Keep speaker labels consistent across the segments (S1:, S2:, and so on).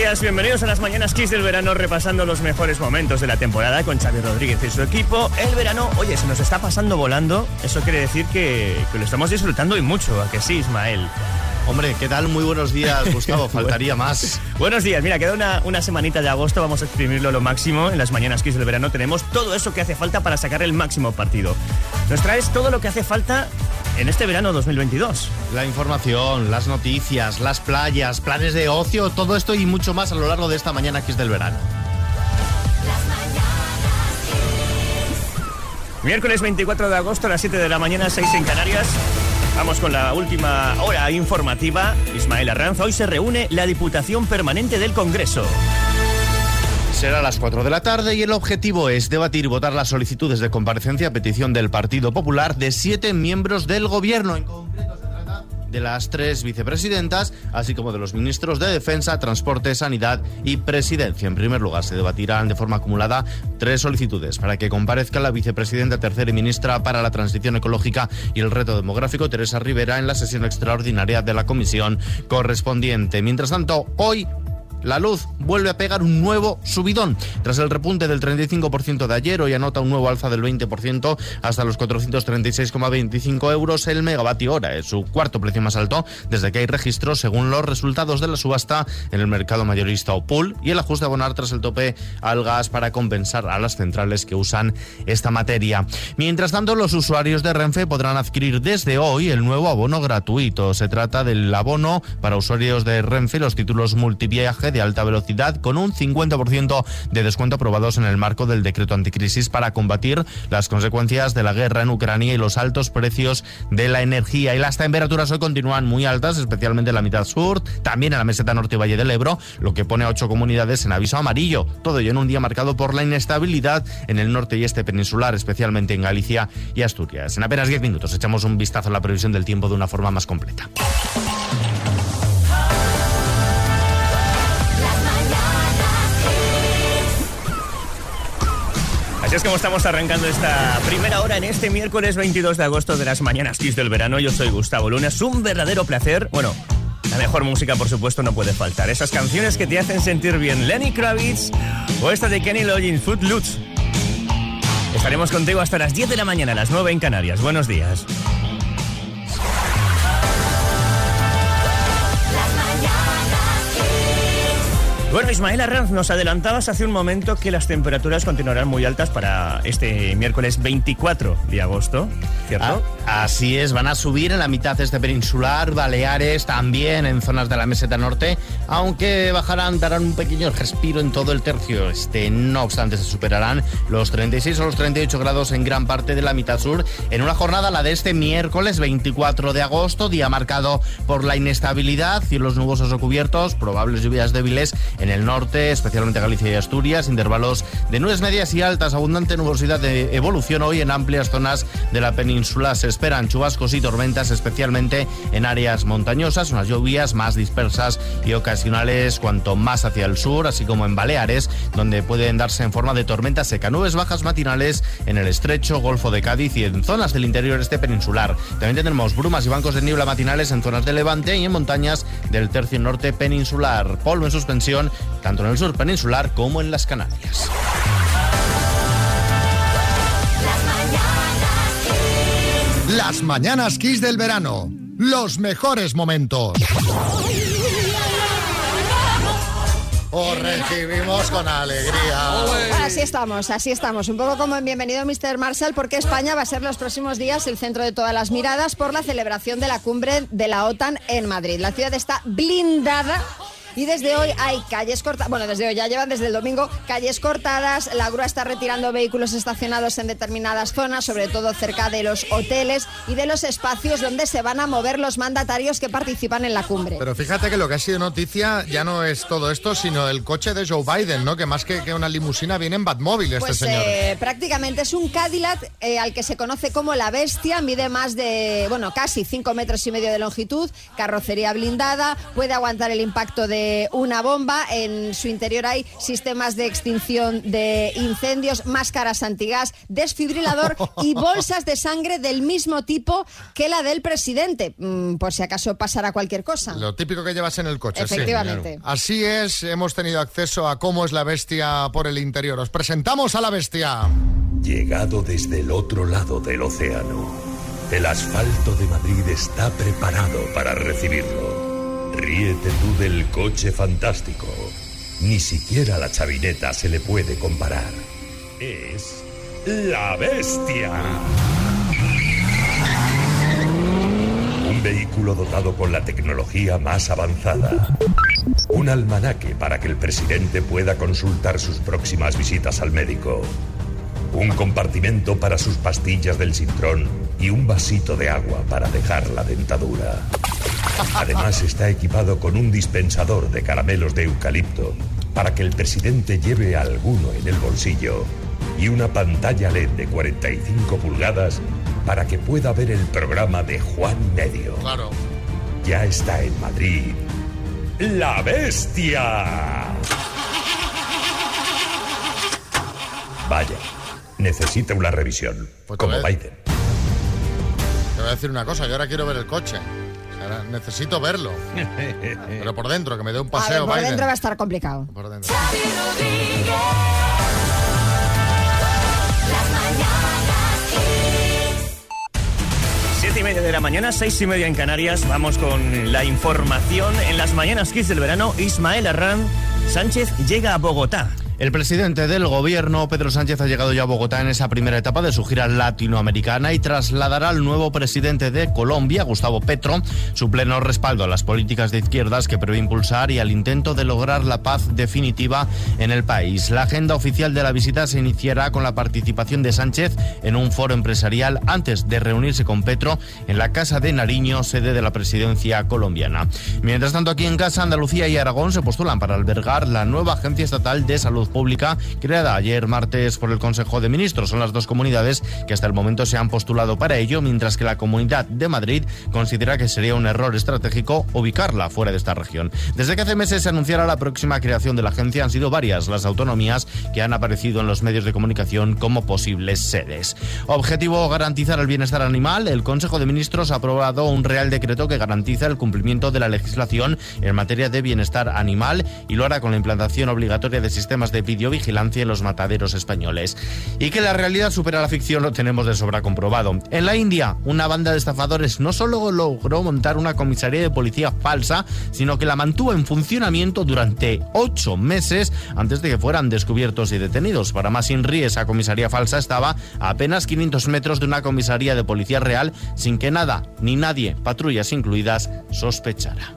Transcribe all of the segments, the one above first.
S1: días, bienvenidos a las mañanas Kiss del verano, repasando los mejores momentos de la temporada con Xavi Rodríguez y su equipo. El verano, oye, se nos está pasando volando, eso quiere decir que, que lo estamos disfrutando y mucho, ¿a que sí, Ismael?
S2: Hombre, ¿qué tal? Muy buenos días, Gustavo. Faltaría más.
S1: Buenos días. Mira, queda una, una semanita de agosto. Vamos a exprimirlo lo máximo. En las mañanas Kiss del verano tenemos todo eso que hace falta para sacar el máximo partido. Nos traes todo lo que hace falta en este verano 2022.
S2: La información, las noticias, las playas, planes de ocio, todo esto y mucho más a lo largo de esta mañana Kiss del verano.
S1: Miércoles 24 de agosto a las 7 de la mañana, 6 en Canarias. Vamos con la última hora informativa. Ismael Arranz, hoy se reúne la Diputación Permanente del Congreso.
S2: Será a las 4 de la tarde y el objetivo es debatir y votar las solicitudes de comparecencia a petición del Partido Popular de siete miembros del Gobierno. De las tres vicepresidentas, así como de los ministros de Defensa, Transporte, Sanidad y Presidencia. En primer lugar, se debatirán de forma acumulada tres solicitudes para que comparezca la vicepresidenta tercera y ministra para la transición ecológica y el reto demográfico, Teresa Rivera, en la sesión extraordinaria de la comisión correspondiente. Mientras tanto, hoy la luz vuelve a pegar un nuevo subidón. Tras el repunte del 35% de ayer, hoy anota un nuevo alza del 20% hasta los 436,25 euros el megavatio hora. Es su cuarto precio más alto desde que hay registro según los resultados de la subasta en el mercado mayorista o pool y el ajuste a abonar tras el tope al gas para compensar a las centrales que usan esta materia. Mientras tanto, los usuarios de Renfe podrán adquirir desde hoy el nuevo abono gratuito. Se trata del abono para usuarios de Renfe, los títulos multiviaje de alta velocidad con un 50% de descuento aprobados en el marco del decreto anticrisis para combatir las consecuencias de la guerra en Ucrania y los altos precios de la energía. Y las temperaturas hoy continúan muy altas, especialmente en la mitad sur, también en la meseta norte y Valle del Ebro, lo que pone a ocho comunidades en aviso amarillo. Todo ello en un día marcado por la inestabilidad en el norte y este peninsular, especialmente en Galicia y Asturias. En apenas 10 minutos echamos un vistazo a la previsión del tiempo de una forma más completa.
S1: Así es como estamos arrancando esta primera hora en este miércoles 22 de agosto de las mañanas Kiss del verano. Yo soy Gustavo Luna. Es un verdadero placer. Bueno, la mejor música, por supuesto, no puede faltar. Esas canciones que te hacen sentir bien. Lenny Kravitz o esta de Kenny Loggins, Footloose. Estaremos contigo hasta las 10 de la mañana, las 9 en Canarias. Buenos días. Bueno, Ismael Arranz, nos adelantabas hace un momento que las temperaturas continuarán muy altas para este miércoles 24 de agosto, ¿cierto?
S2: Así es, van a subir en la mitad este peninsular, Baleares, también en zonas de la meseta norte, aunque bajarán, darán un pequeño respiro en todo el tercio este. No obstante, se superarán los 36 o los 38 grados en gran parte de la mitad sur, en una jornada, la de este miércoles 24 de agosto, día marcado por la inestabilidad, cielos nubosos o cubiertos, probables lluvias débiles en el norte, especialmente Galicia y Asturias, intervalos de nubes medias y altas, abundante nubosidad de evolución hoy en amplias zonas de la península. Se esperan chubascos y tormentas, especialmente en áreas montañosas, unas lluvias más dispersas y cuanto más hacia el sur, así como en Baleares, donde pueden darse en forma de tormenta seca. Nubes bajas matinales en el estrecho, Golfo de Cádiz y en zonas del interior este peninsular. También tendremos brumas y bancos de niebla matinales en zonas de Levante y en montañas del tercio norte peninsular. Polvo en suspensión tanto en el sur peninsular como en las Canarias.
S3: Las mañanas Kiss del verano. Los mejores momentos. Os recibimos con alegría.
S4: Así estamos, así estamos. Un poco como en Bienvenido Mr. Marshall, porque España va a ser los próximos días el centro de todas las miradas por la celebración de la cumbre de la OTAN en Madrid. La ciudad está blindada y desde hoy hay calles cortadas, bueno, desde hoy ya llevan desde el domingo calles cortadas, la grúa está retirando vehículos estacionados en determinadas zonas, sobre todo cerca de los hoteles y de los espacios donde se van a mover los mandatarios que participan en la cumbre.
S3: Pero fíjate que lo que ha sido noticia ya no es todo esto, sino el coche de Joe Biden, ¿no? Que más que, que una limusina viene en Batmóvil este
S4: Pues
S3: señor.
S4: eh, prácticamente es un Cadillac eh, al que se conoce como la bestia, mide más de, bueno, casi 5 metros y medio de longitud, carrocería blindada, puede aguantar el impacto de de una bomba. En su interior hay sistemas de extinción de incendios, máscaras antigas, desfibrilador y bolsas de sangre del mismo tipo que la del presidente, mm, por si acaso pasara cualquier cosa.
S3: Lo típico que llevas en el coche. sí.
S4: Efectivamente.
S3: Así es, hemos tenido acceso a cómo es la bestia por el interior. Os presentamos a la bestia.
S5: Llegado desde el otro lado del océano, el asfalto de Madrid está preparado para recibirlo. Ríete tú del coche fantástico. Ni siquiera la chavineta se le puede comparar. Es la bestia. Un vehículo dotado con la tecnología más avanzada. Un almanaque para que el presidente pueda consultar sus próximas visitas al médico. Un compartimento para sus pastillas del cintrón y un vasito de agua para dejar la dentadura. Además está equipado con un dispensador de caramelos de eucalipto para que el presidente lleve alguno en el bolsillo y una pantalla LED de 45 pulgadas para que pueda ver el programa de Juan Medio.
S3: Claro.
S5: Ya está en Madrid. ¡La bestia! Vaya, necesita una revisión,
S3: Pues
S5: como
S3: a-
S5: Biden.
S3: Te voy a decir una cosa, yo ahora quiero ver el coche. Ahora necesito verlo. Pero por dentro, que me dé un
S4: A ver,
S3: paseo
S4: por
S3: Biden.
S4: dentro va a estar complicado.
S3: Por dentro.
S1: Siete y media de la mañana, seis y media en Canarias. Vamos con la información. En las mañanas Kiss del verano, Ismael Arran Sánchez llega a Bogotá.
S2: El presidente del gobierno, Pedro Sánchez, ha llegado ya a Bogotá en esa primera etapa de su gira latinoamericana y trasladará al nuevo presidente de Colombia, Gustavo Petro, su pleno respaldo a las políticas de izquierdas que prevé impulsar y al intento de lograr la paz definitiva en el país. La agenda oficial de la visita se iniciará con la participación de Sánchez en un foro empresarial antes de reunirse con Petro en la Casa de Nariño, sede de la presidencia colombiana. Mientras tanto, aquí en casa, Andalucía y Aragón se postulan para albergar la nueva Agencia Estatal de Salud Pública, creada ayer martes por el Consejo de Ministros. Son las dos comunidades que hasta el momento se han postulado para ello, mientras que la Comunidad de Madrid considera que sería un error estratégico ubicarla fuera de esta región. Desde que hace meses se anunciara la próxima creación de la agencia, han sido varias las autonomías que han aparecido en los medios de comunicación como posibles sedes. Objetivo garantizar el bienestar animal. El Consejo de Ministros ha aprobado un real decreto que garantiza el cumplimiento de la legislación en materia de bienestar animal y lo hará con la implantación obligatoria de sistemas de videovigilancia en los mataderos españoles. Y que la realidad supera la ficción lo tenemos de sobra comprobado. En la India, una banda de estafadores no solo logró montar una comisaría de policía falsa, sino que la mantuvo en funcionamiento durante ocho meses antes de que fueran descubiertos y detenidos. Para más INRI, esa comisaría falsa estaba a apenas 500 metros de una comisaría de policía real sin que nada ni nadie, patrullas incluidas, sospechara.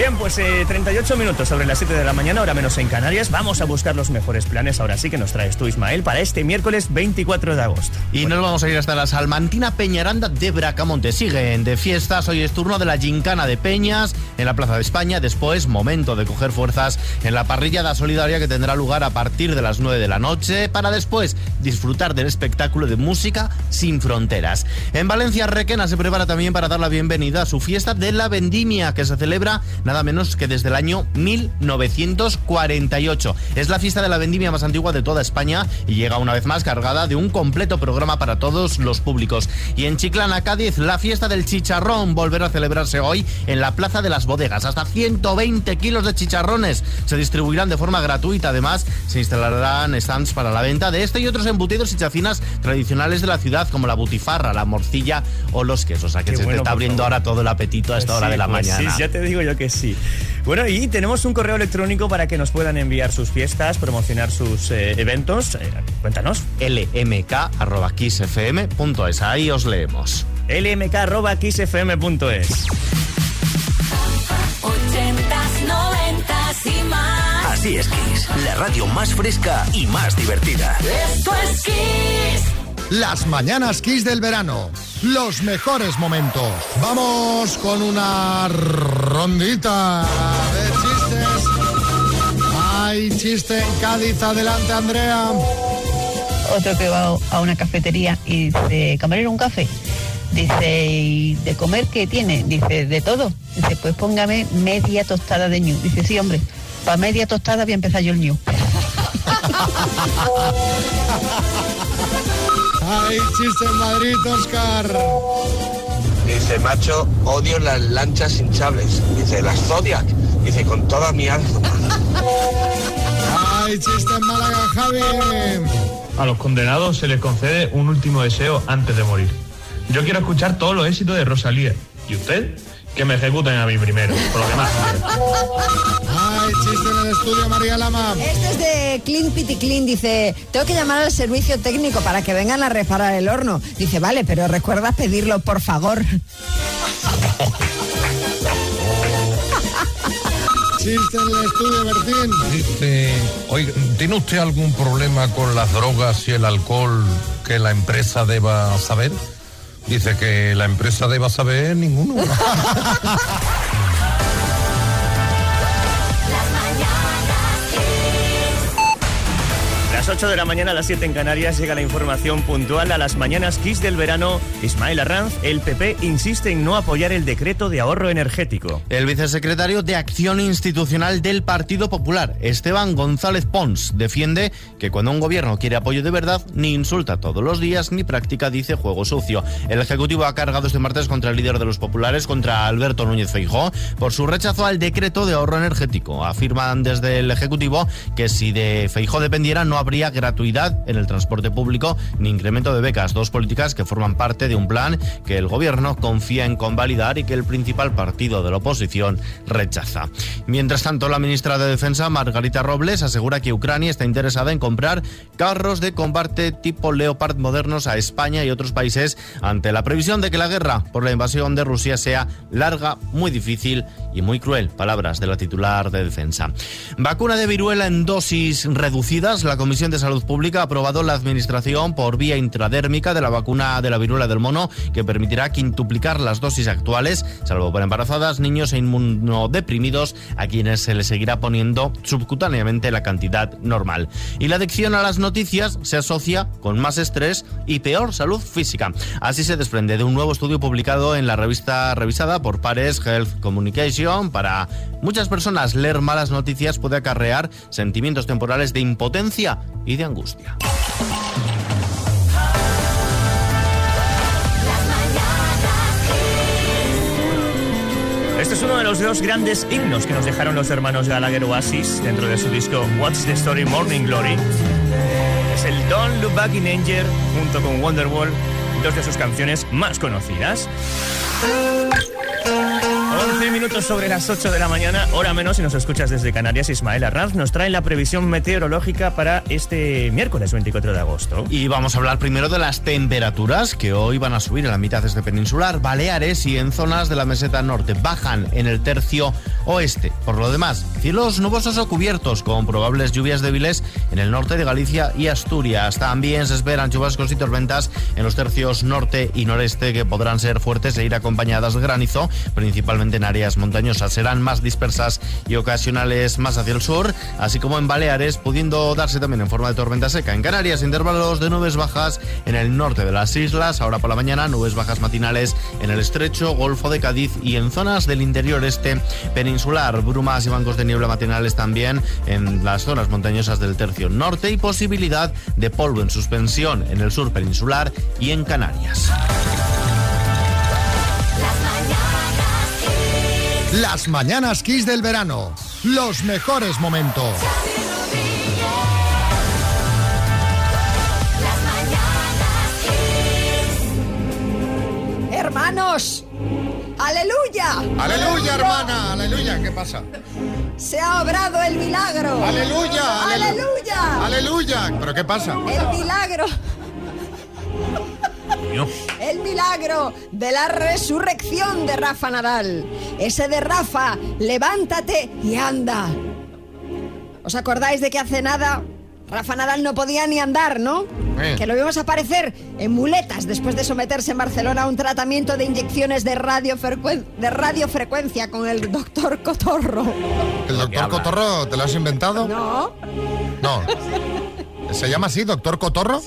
S1: Bien, pues eh, 38 minutos sobre las 7 de la mañana, ahora menos en Canarias. Vamos a buscar los mejores planes, ahora sí que nos traes tú, Ismael, para este miércoles 24 de agosto.
S2: Y nos vamos a ir hasta la Salmantina Peñaranda de Bracamonte. Siguen de fiestas, hoy es turno de la gincana de Peñas en la Plaza de España. Después, momento de coger fuerzas en la parrillada solidaria que tendrá lugar a partir de las 9 de la noche para después disfrutar del espectáculo de música sin fronteras. En Valencia, Requena se prepara también para dar la bienvenida a su fiesta de la vendimia que se celebra nada menos que desde el año 1948. Es la fiesta de la vendimia más antigua de toda España y llega una vez más cargada de un completo programa para todos los públicos. Y en Chiclana, Cádiz, la fiesta del chicharrón volverá a celebrarse hoy en la Plaza de las Bodegas. Hasta 120 kilos de chicharrones se distribuirán de forma gratuita. Además, se instalarán stands para la venta de este y otros embutidos y chacinas tradicionales de la ciudad, como la butifarra, la morcilla o los quesos. A que
S1: Qué
S2: se te está abriendo
S1: favor.
S2: ahora todo el apetito a esta hora
S1: Sí,
S2: de la
S1: pues
S2: mañana.
S1: Sí, ya te digo yo que sí. Bueno, y tenemos un correo electrónico para que nos puedan enviar sus fiestas, promocionar sus eh, eventos. Eh, cuéntanos.
S2: lmk.kissfm.es. Ahí os leemos.
S1: lmk.kissfm.es.
S6: 80s, 90s y más.
S7: Así es Kiss, la radio más fresca y más divertida.
S6: Esto es Kiss.
S3: Las mañanas Kiss del verano. Los mejores momentos. Vamos con una rondita de chistes. Hay chiste en Cádiz. Adelante, Andrea.
S8: otro que va a una cafetería y dice, camarero, un café. Dice, ¿y de comer qué tiene? Dice, de todo. Dice, pues póngame media tostada de ñu. Dice, sí, hombre, para media tostada voy a empezar yo el ñu.
S3: Ay, chiste en Madrid, Oscar.
S9: Dice, macho, odio las lanchas hinchables. Dice, las Zodiac. Dice, con toda mi alma.
S3: Ay, chiste en Málaga, Javi.
S10: A los condenados se les concede un último deseo antes de morir. Yo quiero escuchar todos los éxitos de Rosalía. ¿Y usted? Que me ejecuten a mí primero, por lo que más.
S3: Chiste en el estudio, María Lama.
S4: Este es de Clean Pity Clean. Dice, tengo que llamar al servicio técnico para que vengan a reparar el horno. Dice, vale, pero recuerda pedirlo, por favor.
S3: Chiste en el estudio, Bertín.
S11: Dice, oiga, ¿tiene usted algún problema con las drogas y el alcohol que la empresa deba saber? Dice que la empresa deba saber ninguno.
S1: 8 de la mañana a las 7 en Canarias llega la información puntual a las mañanas Kiss del verano. Ismael Arranz, el PP insiste en no apoyar el decreto de ahorro energético.
S2: El vicesecretario de Acción Institucional del Partido Popular, Esteban González Pons, defiende que cuando un gobierno quiere apoyo de verdad, ni insulta todos los días ni practica, dice, juego sucio. El Ejecutivo ha cargado este martes contra el líder de los populares, contra Alberto Núñez Feijó, por su rechazo al decreto de ahorro energético. Afirman desde el Ejecutivo que si de Feijó dependiera no habría gratuidad en el transporte público ni incremento de becas, dos políticas que forman parte de un plan que el gobierno confía en convalidar y que el principal partido de la oposición rechaza. Mientras tanto, la ministra de Defensa, Margarita Robles, asegura que Ucrania está interesada en comprar carros de combate tipo Leopard modernos a España y otros países ante la previsión de que la guerra por la invasión de Rusia sea larga, muy difícil y muy cruel. Palabras de la titular de Defensa. Vacuna de viruela en dosis reducidas. La Comisión de Salud Pública ha aprobado la administración por vía intradérmica de la vacuna de la viruela del mono que permitirá quintuplicar las dosis actuales, salvo para embarazadas, niños e inmunodeprimidos, a quienes se les seguirá poniendo subcutáneamente la cantidad normal. Y la adicción a las noticias se asocia con más estrés y peor salud física. Así se desprende de un nuevo estudio publicado en la revista revisada por Pares Health Communication. Para muchas personas, leer malas noticias puede acarrear sentimientos temporales de impotencia y de angustia.
S1: Este es uno de los dos grandes himnos que nos dejaron los hermanos Gallagher Oasis dentro de su disco What's the Story Morning Glory. Es el Don't Look Back in Anger junto con Wonderwall, dos de sus canciones más conocidas. 11 minutos sobre las 8 de la mañana, hora menos si nos escuchas desde Canarias. Ismael Arranz nos trae la previsión meteorológica para este miércoles 24 de agosto.
S2: Y vamos a hablar primero de las temperaturas que hoy van a subir en la mitad este peninsular, Baleares y en zonas de la meseta norte. Bajan en el tercio oeste. Por lo demás, cielos nubosos o cubiertos con probables lluvias débiles en el norte de Galicia y Asturias. También se esperan chubascos y tormentas en los tercios norte y noreste que podrán ser fuertes e ir acompañadas de granizo, principalmente en áreas montañosas. Serán más dispersas y ocasionales más hacia el sur, así como en Baleares, pudiendo darse también en forma de tormenta seca. En Canarias, intervalos de nubes bajas en el norte de las islas. Ahora por la mañana, nubes bajas matinales en el estrecho, Golfo de Cádiz y en zonas del interior este peninsular. Brumas y bancos de niebla matinales también en las zonas montañosas del tercio norte y posibilidad de polvo en suspensión en el sur peninsular y en Canarias.
S3: Las mañanas Kiss del verano. Los mejores momentos.
S4: Hermanos, aleluya.
S3: Aleluya, hermana. Aleluya. ¿Qué pasa?
S4: Se ha obrado el milagro.
S3: Aleluya. alelu-
S4: Aleluya.
S3: Aleluya. ¿Pero qué pasa?
S4: El milagro. El milagro de la resurrección de Rafa Nadal. Ese de Rafa, levántate y anda. ¿Os acordáis de que hace nada Rafa Nadal no podía ni andar, ¿no?
S3: Eh.
S4: Que lo vimos aparecer en muletas después de someterse en Barcelona a un tratamiento de inyecciones de, radiofrecuen- de radiofrecuencia con el doctor Cotorro.
S3: ¿El doctor Cotorro te lo has inventado?
S4: ¿No?
S3: No. ¿Se llama así, doctor Cotorro?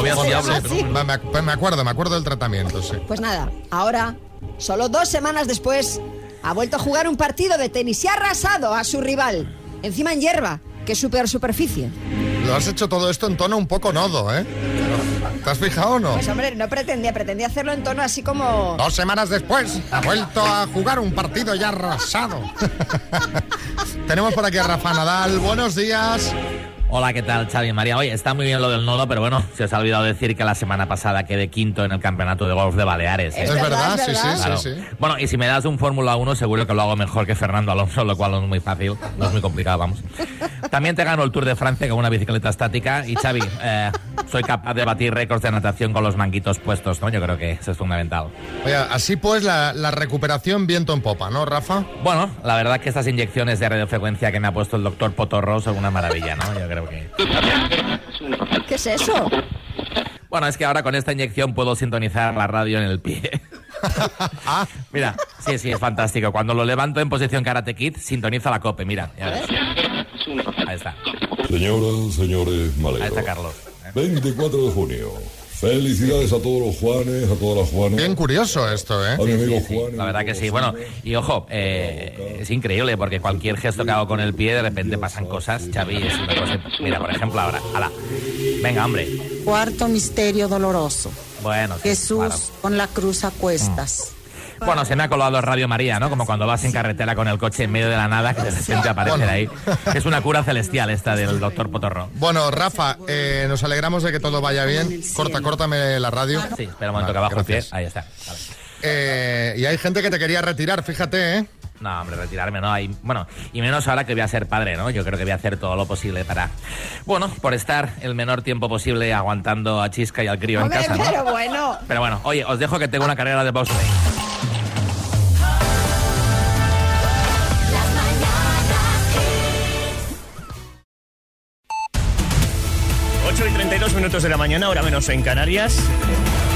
S4: Se llama
S11: fiable,
S4: así.
S3: Me, me- pues me acuerdo, me acuerdo del tratamiento, sí.
S4: Pues nada, ahora, solo dos semanas después, ha vuelto a jugar un partido de tenis y ha arrasado a su rival. Encima en hierba, que es su peor superficie.
S3: Lo has hecho todo esto en tono un poco nodo, ¿eh? ¿Te has fijado o no?
S4: Pues hombre, no pretendía, pretendía hacerlo en tono así como...
S3: Dos semanas después ha vuelto a jugar un partido ya arrasado. Tenemos por aquí a Rafa Nadal. Buenos días.
S12: Hola, ¿qué tal, Xavi y María? Oye, está muy bien lo del nodo, pero bueno, se os ha olvidado decir que la semana pasada quedé quinto en el campeonato de golf de Baleares. ¿eh?
S3: Es verdad, sí, sí,
S12: Claro.
S3: sí, sí.
S12: Bueno, y si me das un Fórmula 1, seguro que lo hago mejor que Fernando Alonso, lo cual no es muy fácil, no es muy complicado, vamos. También te gano el Tour de Francia con una bicicleta estática y, Xavi, eh, soy capaz de batir récords de natación con los manguitos puestos, ¿no? Yo creo que eso es fundamental.
S3: Oye, así pues la, la recuperación viento en popa, ¿no, Rafa?
S12: Bueno, la verdad que estas inyecciones de radiofrecuencia que me ha puesto el doctor Potorro son una maravilla, ¿no? Yo creo que...
S4: ¿Qué es eso?
S12: Bueno, es que ahora con esta inyección puedo sintonizar la radio en el pie. Mira, sí, sí, es fantástico. Cuando lo levanto en posición Karate Kid, sintoniza la cope, mira. ya ves. Ahí está.
S5: Señoras, señores, me alegro.
S12: Ahí está Carlos.
S5: 24 de junio. Felicidades a todos los Juanes, a todas las Juanas.
S3: Bien curioso esto, ¿eh?
S5: A mi amigo Juan.
S12: La verdad que sí. Bueno, y ojo, eh, es increíble porque cualquier gesto que hago con el pie, de repente pasan cosas. Xavi, es una cosa... Mira, por ejemplo, ahora. Ala. Venga, hombre.
S13: Cuarto misterio doloroso.
S12: Bueno, sí,
S13: Jesús
S12: claro.
S13: con la cruz a cuestas.
S12: Bueno, se me ha colado Radio María, ¿no? Como cuando vas en carretera con el coche en medio de la nada, que de repente aparece
S3: Bueno.
S12: ahí. Es una cura celestial esta del doctor Potorro.
S3: Bueno, Rafa, eh, nos alegramos de que todo vaya bien. Corta, córtame la radio.
S12: Sí, espera un momento que
S3: Vale,
S12: abajo el pie. Ahí está. Vale.
S3: Eh, y hay gente que te quería retirar, fíjate, ¿eh?
S12: No, hombre, retirarme no. hay bueno, y menos ahora que voy a ser padre, ¿no? Yo creo que voy a hacer todo lo posible para, bueno, por estar el menor tiempo posible aguantando a Chisca y al crío en
S4: Hombre,
S12: casa, ¿no?
S4: pero bueno.
S12: Pero bueno, oye, os dejo que tengo una carrera de bobsleigh.
S1: Minutos de la mañana, hora menos en Canarias.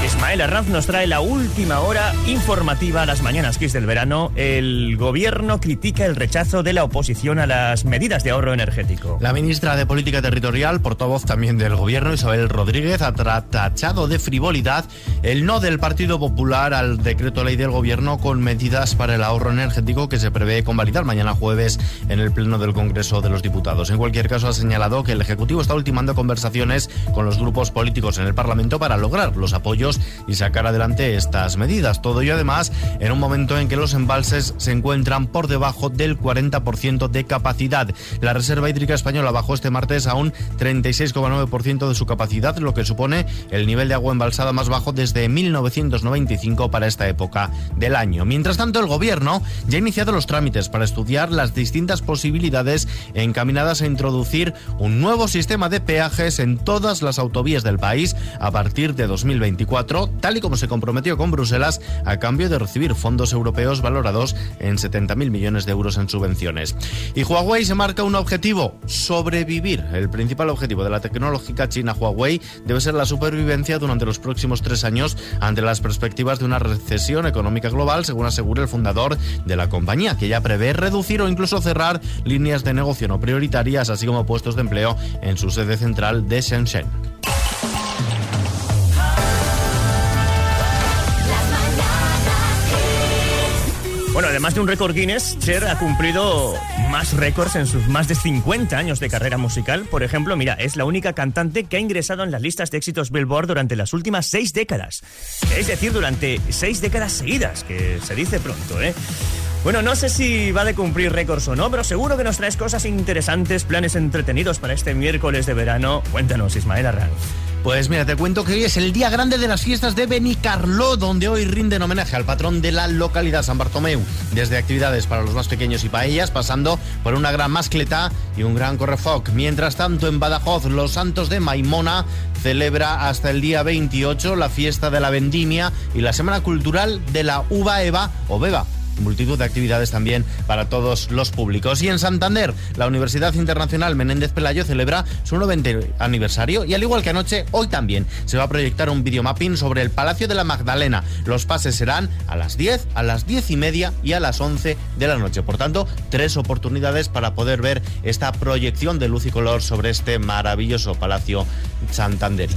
S1: Ismael Arranz nos trae la última hora informativa a las mañanas Kiss del verano. El gobierno critica el rechazo de la oposición a las medidas de ahorro energético.
S2: La ministra de Política Territorial, portavoz también del Gobierno, Isabel Rodríguez, ha tachado de frivolidad el no del Partido Popular al decreto ley del Gobierno con medidas para el ahorro energético que se prevé convalidar mañana jueves en el Pleno del Congreso de los Diputados. En cualquier caso, ha señalado que el Ejecutivo está ultimando conversaciones con los grupos políticos en el Parlamento para lograr los apoyos y sacar adelante estas medidas. Todo ello, además, en un momento en que los embalses se encuentran por debajo del 40% de capacidad. La Reserva Hídrica Española bajó este martes a un 36,9% de su capacidad, lo que supone el nivel de agua embalsada más bajo desde 1995 para esta época del año. Mientras tanto, el Gobierno ya ha iniciado los trámites para estudiar las distintas posibilidades encaminadas a introducir un nuevo sistema de peajes en todas las autovías del país a partir de 2024, tal y como se comprometió con Bruselas a cambio de recibir fondos europeos valorados en 70.000 millones de euros en subvenciones. Y Huawei se marca un objetivo, sobrevivir. El principal objetivo de la tecnológica china Huawei debe ser la supervivencia durante los próximos tres años ante las perspectivas de una recesión económica global, según asegura el fundador de la compañía, que ya prevé reducir o incluso cerrar líneas de negocio no prioritarias, así como puestos de empleo en su sede central de Shenzhen.
S1: Bueno, además de un récord Guinness, Cher ha cumplido más récords en sus más de 50 años de carrera musical. Por ejemplo, mira, es la única cantante que ha ingresado en las listas de éxitos Billboard durante las últimas seis décadas. Es decir, durante seis décadas seguidas, que se dice pronto, ¿eh? Bueno, no sé si va de cumplir récords o no, pero seguro que nos traes cosas interesantes, planes entretenidos para este miércoles de verano. Cuéntanos, Ismael Arranz.
S2: Pues mira, te cuento que hoy es el día grande de las fiestas de Benicarló, donde hoy rinden homenaje al patrón de la localidad, San Bartomeu. Desde actividades para los más pequeños y paellas, pasando por una gran mascleta y un gran correfoc. Mientras tanto, en Badajoz, los Santos de Maimona celebra hasta el día 28 la fiesta de la vendimia y la Semana Cultural de la Uva Eva o Beba multitud de actividades también para todos los públicos. Y en Santander, la Universidad Internacional Menéndez Pelayo celebra su 90 aniversario y al igual que anoche, hoy también se va a proyectar un videomapping sobre el Palacio de la Magdalena. Los pases serán a las 10, a las 10 y media y a las 11 de la noche. Por tanto, tres oportunidades para poder ver esta proyección de luz y color sobre este maravilloso Palacio Santander.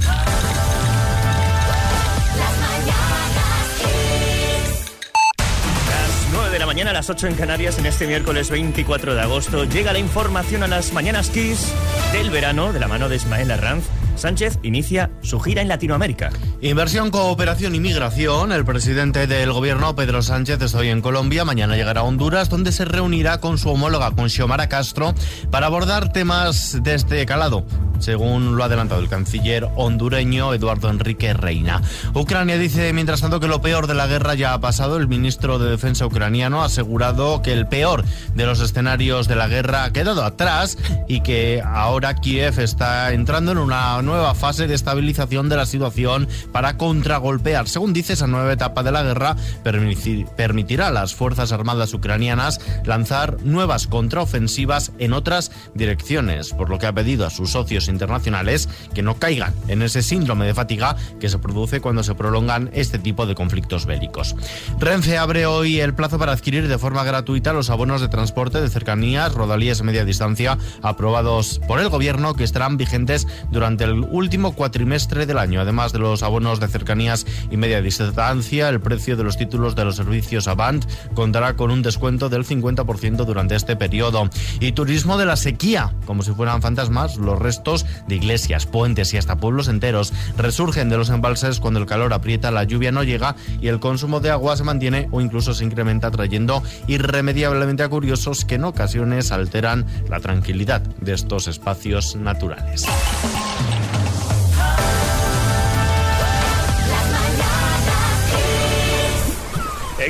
S1: Mañana, a las 8 en Canarias, en este miércoles 24 de agosto, llega la información a las mañanas Kiss del verano de la mano de Ismael Arranz. Sánchez inicia su gira en Latinoamérica.
S2: Inversión, cooperación y migración. El presidente del gobierno, Pedro Sánchez, está hoy en Colombia. Mañana llegará a Honduras, donde se reunirá con su homóloga, con Xiomara Castro, para abordar temas de este calado, según lo ha adelantado el canciller hondureño Eduardo Enrique Reina. Ucrania dice, mientras tanto, que lo peor de la guerra ya ha pasado. El ministro de Defensa ucraniano ha asegurado que el peor de los escenarios de la guerra ha quedado atrás y que ahora Kiev está entrando en una nueva fase de estabilización de la situación para contragolpear. Según dice, esa nueva etapa de la guerra permitir- permitirá a las Fuerzas Armadas ucranianas lanzar nuevas contraofensivas en otras direcciones, por lo que ha pedido a sus socios internacionales que no caigan en ese síndrome de fatiga que se produce cuando se prolongan este tipo de conflictos bélicos. Renfe abre hoy el plazo para adquirir de forma gratuita los abonos de transporte de cercanías, rodalías y media distancia aprobados por el gobierno que estarán vigentes durante el último cuatrimestre del año. Además de los abonos de cercanías y media distancia, el precio de los títulos de los servicios Avant contará con un descuento del 50% durante este periodo. Y turismo de la sequía, como si fueran fantasmas, los restos de iglesias, puentes y hasta pueblos enteros resurgen de los embalses cuando el calor aprieta, la lluvia no llega y el consumo de agua se mantiene o incluso se incrementa trayendo irremediablemente a curiosos que en ocasiones alteran la tranquilidad de estos espacios naturales.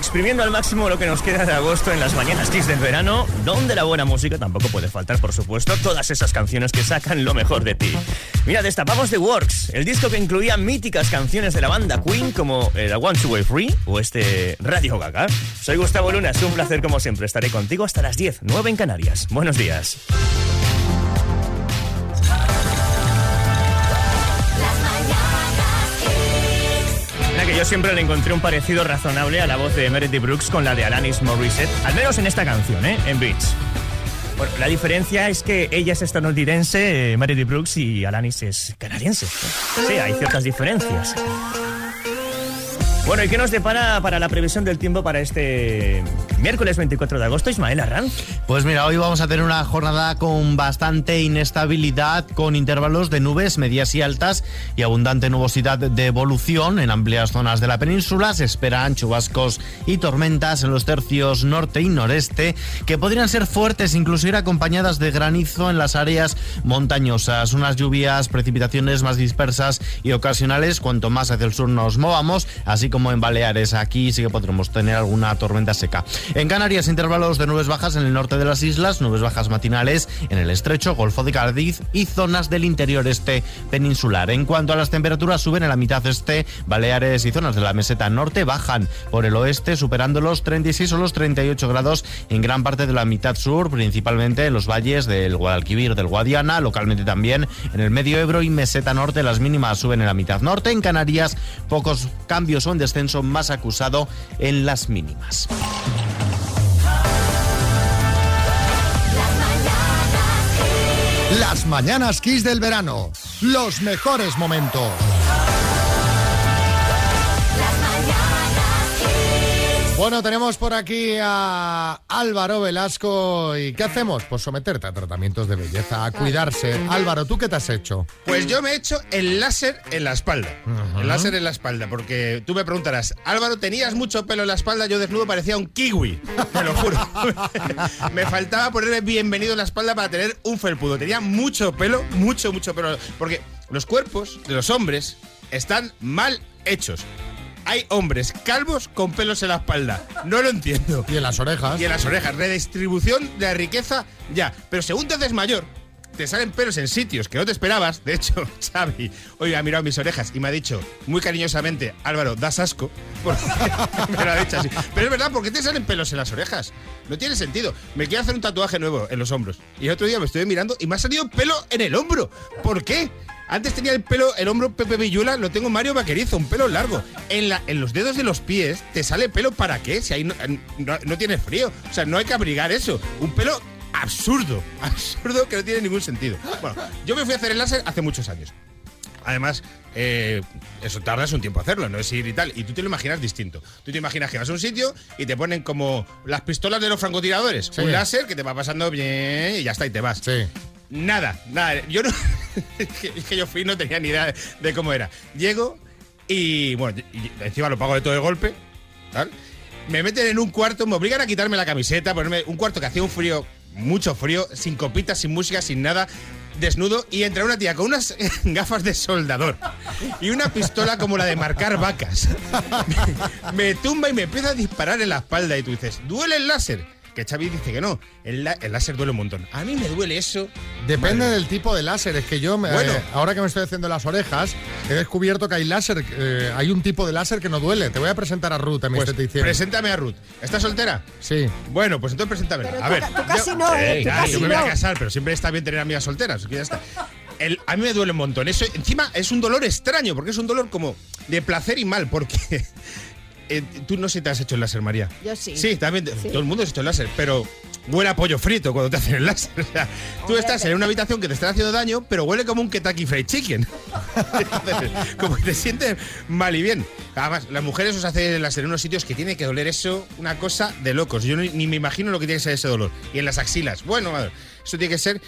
S1: Exprimiendo al máximo lo que nos queda de agosto en las mañanas Kiss del verano, donde la buena música tampoco puede faltar, por supuesto, todas esas canciones que sacan lo mejor de ti. Mira, destapamos The Works, el disco que incluía míticas canciones de la banda Queen como el I Want to Way Free o este Radio Gaga. Soy Gustavo Luna, es un placer como siempre, estaré contigo hasta las 10, 9 en Canarias. Buenos días. Yo siempre le encontré un parecido razonable a la voz de Meredith Brooks con la de Alanis Morissette, al menos en esta canción, ¿eh? En Beach. Bueno, la diferencia es que ella es estadounidense, eh, Meredith Brooks, y Alanis es canadiense. Sí, hay ciertas diferencias. Bueno, ¿y qué nos depara para la previsión del tiempo para este miércoles 24 de agosto, Ismael Arranz?
S2: Pues mira, hoy vamos a tener una jornada con bastante inestabilidad, con intervalos de nubes medias y altas y abundante nubosidad de evolución en amplias zonas de la península. Se esperan chubascos y tormentas en los tercios norte y noreste que podrían ser fuertes, incluso ir acompañadas de granizo en las áreas montañosas. Unas lluvias, precipitaciones más dispersas y ocasionales cuanto más hacia el sur nos movamos, así como en Baleares. Aquí sí que podremos tener alguna tormenta seca. En Canarias, intervalos de nubes bajas en el norte de las islas, nubes bajas matinales en el estrecho, Golfo de Cádiz y zonas del interior este peninsular. En cuanto a las temperaturas, suben en la mitad este, Baleares y zonas de la meseta norte bajan por el oeste, superando los 36 o los 38 grados en gran parte de la mitad sur, principalmente en los valles del Guadalquivir, del Guadiana, localmente también en el medio Ebro y meseta norte. Las mínimas suben en la mitad norte. En Canarias, pocos cambios en descenso más acusado en las mínimas.
S3: Las mañanas Kiss del verano. Los mejores momentos. Bueno, tenemos por aquí a Álvaro Velasco. ¿Y qué hacemos? Pues someterte a tratamientos de belleza, a cuidarse. Álvaro, ¿tú qué te has hecho?
S14: Pues yo me he hecho el láser en la espalda. El láser en la espalda, porque tú me preguntarás, Álvaro, ¿tenías mucho pelo en la espalda? Yo desnudo parecía un kiwi, te lo juro. me faltaba ponerle bienvenido en la espalda para tener un felpudo. Tenía mucho pelo, mucho, mucho pelo. Porque los cuerpos de los hombres están mal hechos. Hay hombres calvos con pelos en la espalda. No lo entiendo.
S3: Y en las orejas.
S14: Y en las orejas. Redistribución de la riqueza, ya. Pero según te haces mayor, te salen pelos en sitios que no te esperabas. De hecho, Xavi hoy ha mirado mis orejas y me ha dicho muy cariñosamente, Álvaro, das asco. Porque me lo ha dicho así. Pero es verdad, ¿por qué te salen pelos en las orejas? No tiene sentido. Me quiero hacer un tatuaje nuevo en los hombros. Y el otro día me estoy mirando y me ha salido pelo en el hombro. ¿Por qué? Antes tenía el pelo, el hombro Pepe Villula, lo tengo Mario Vaquerizo, un pelo largo. En, la, en los dedos de los pies te sale pelo para qué, si ahí no, no, no tienes frío. O sea, no hay que abrigar eso. Un pelo absurdo, absurdo que no tiene ningún sentido. Bueno, yo me fui a hacer el láser hace muchos años. Además, eh, eso tardas un tiempo hacerlo, no es ir y tal. Y tú te lo imaginas distinto. Tú te imaginas que vas a un sitio y te ponen como las pistolas de los francotiradores.
S3: Sí.
S14: Un láser que te va pasando bien y ya está, y te vas.
S3: Sí.
S14: Nada, nada. Yo no. es, que, yo fui no tenía ni idea de, cómo era. Llego y, bueno, encima lo pago de todo de golpe. Me meten en un cuarto, me obligan a quitarme la camiseta, ponerme un cuarto que hacía un frío, mucho frío, sin copitas, sin música, sin nada, desnudo, y entra una tía con unas gafas de soldador y una pistola como la de marcar vacas. Me tumba y me empieza a disparar en la espalda y tú dices, ¿duele el láser? Que Xavi dice que no, el, láser duele un montón. A mí me duele eso.
S3: Depende
S14: Madre
S3: del tipo de láser. Es que yo, me-
S14: Bueno.
S3: eh, ahora que me estoy haciendo las orejas, he descubierto que hay láser, eh, hay un tipo de láser que no duele. Te voy a presentar a Ruth, a mi
S14: Pues
S3: esteticien.
S14: preséntame a Ruth. ¿Estás soltera?
S3: Sí.
S14: Bueno, pues entonces preséntame.
S4: Pero
S14: A
S4: tú
S14: ver.
S4: tú casi
S14: yo-
S4: no, ¿eh?
S14: Ey,
S4: Tú
S14: claro,
S4: casi
S14: yo me voy a
S4: no.
S14: casar, pero siempre está bien tener amigas solteras. que ya está. El- a mí me duele un montón. Eso, encima es un dolor extraño, porque es un dolor como de placer y mal, porque. Eh, tú no sé si te has hecho el láser, María.
S4: Yo sí.
S14: Sí, también.
S4: Sí.
S14: Todo el mundo se ha hecho el láser, pero huele a pollo frito cuando te hacen el láser. O sea, tú estás en una habitación que te está haciendo daño, pero huele como un Kentucky Fried Chicken. Como que te sientes mal y bien. Además, las mujeres os hacen el láser en unos sitios que tiene que doler eso, una cosa de locos. Yo ni, ni me imagino lo que tiene que ser ese dolor. Y en las axilas. Bueno, madre, eso tiene que ser.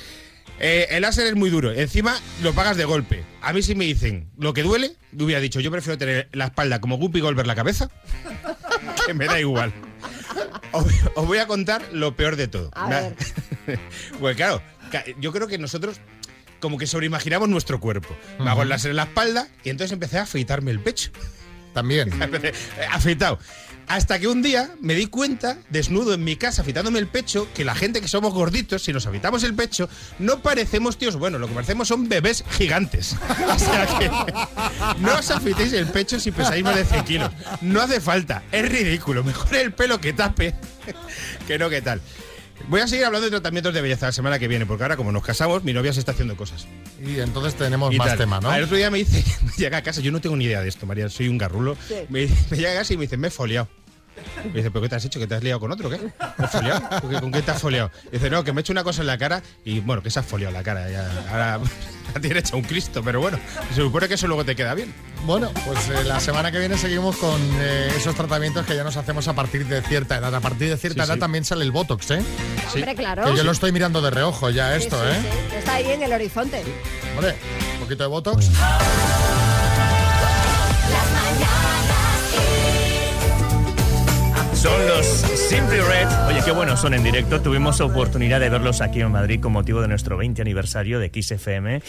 S14: Eh, el láser es muy duro. Encima lo pagas de golpe. A mí si me dicen lo que duele, yo hubiera dicho, yo prefiero tener la espalda como Guppy Goldberg la cabeza, que me da igual. Os, os voy a contar lo peor de todo.
S4: A ver.
S14: pues claro, yo creo que nosotros como que sobreimaginamos nuestro cuerpo. Me hago el láser en la espalda y entonces empecé a afeitarme el pecho.
S3: También.
S14: Eh, afeitado. Hasta que un día me di cuenta, desnudo en mi casa, afeitándome el pecho, que la gente que somos gorditos, si nos afeitamos el pecho, no parecemos tíos bueno, lo que parecemos son bebés gigantes. O sea que no os afeitéis el pecho si pesáis más de 100 kilos. No hace falta, es ridículo. Mejor el pelo que tape que no que tal. Voy a seguir hablando de tratamientos de belleza la semana que viene, porque ahora como nos casamos, mi novia se está haciendo cosas.
S3: Y entonces tenemos
S14: Y
S3: más
S14: tal.
S3: tema, ¿no?
S14: El otro día me dice, me llega a casa, yo no tengo ni idea de esto, María, soy un garrulo.
S4: Sí.
S14: Me, me llega a casa y me dice, me he foliado. Me dice, ¿pero qué te has hecho? ¿Que te has liado con otro? ¿Qué? ¿Me he foliado? ¿Con qué- ¿Con qué te has foliado? Dice, no, que me he hecho una cosa en la cara y bueno, que se ha foliado la cara. Ya, ahora la tiene hecha un Cristo, pero bueno, se supone que eso luego te queda bien.
S3: Bueno, pues eh, la semana que viene seguimos con eh, esos tratamientos que ya nos hacemos a partir de cierta edad. A partir de cierta
S14: Sí,
S3: edad
S14: sí.
S3: también sale el Botox, ¿eh?
S4: Hombre, claro.
S3: Que yo lo estoy mirando de reojo ya
S4: Sí,
S3: esto,
S4: sí,
S3: ¿eh?
S4: sí. Está ahí en el horizonte.
S3: Un poquito de Botox.
S1: Simply Red. Oye, qué buenos son en directo. Tuvimos oportunidad de verlos aquí en Madrid con motivo de nuestro 20 aniversario de XFM.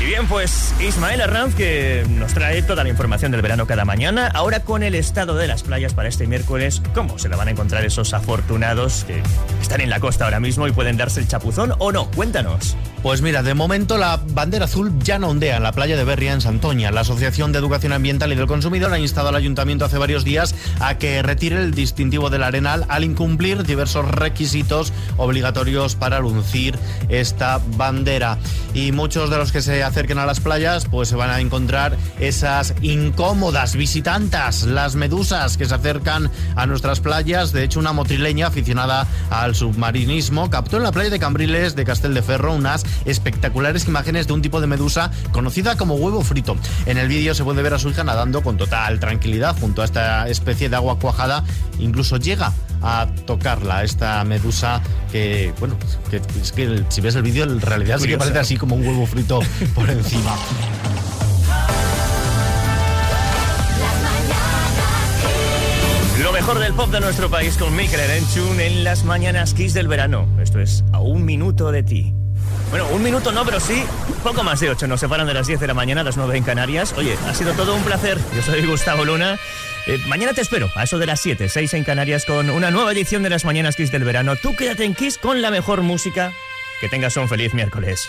S1: Y bien, pues Ismael Arranz que nos trae toda la información del verano cada mañana. Ahora con el estado de las playas para este miércoles, ¿cómo se la van a encontrar esos afortunados que están en la costa ahora mismo y pueden darse el chapuzón o no? Cuéntanos.
S2: Pues mira, de momento la bandera azul ya no ondea en la playa de Berria en Santoña. La Asociación de Educación Ambiental y del Consumidor ha instado al ayuntamiento hace varios días a que retire el distintivo del arenal al incumplir diversos requisitos obligatorios para luncir esta bandera. Y muchos de los que se acerquen a las playas pues se van a encontrar esas incómodas visitantas, las medusas que se acercan a nuestras playas. De hecho, una motrileña aficionada al submarinismo captó en la playa de Cambriles de Castel de Ferro unas espectaculares imágenes de un tipo de medusa conocida como huevo frito. En el vídeo se puede ver a su hija nadando con total tranquilidad junto a esta especie de agua cuajada. Incluso llega a tocarla, esta medusa que, bueno, que, es que si ves el vídeo en realidad sí que parece así como un huevo frito por encima.
S1: Lo mejor del pop de nuestro país con Mikel Erenchun en las mañanas Kiss del verano. Esto es a un minuto de ti. Bueno, un minuto no, pero sí, poco más de ocho. Nos separan de las 10 de la mañana las 9 en Canarias. Oye, ha sido todo un placer. Yo soy Gustavo Luna. Eh, mañana te espero, a eso de las 7, 6 en Canarias, con una nueva edición de las mañanas Kiss del verano. Tú quédate en Kiss con la mejor música. Que tengas un feliz miércoles.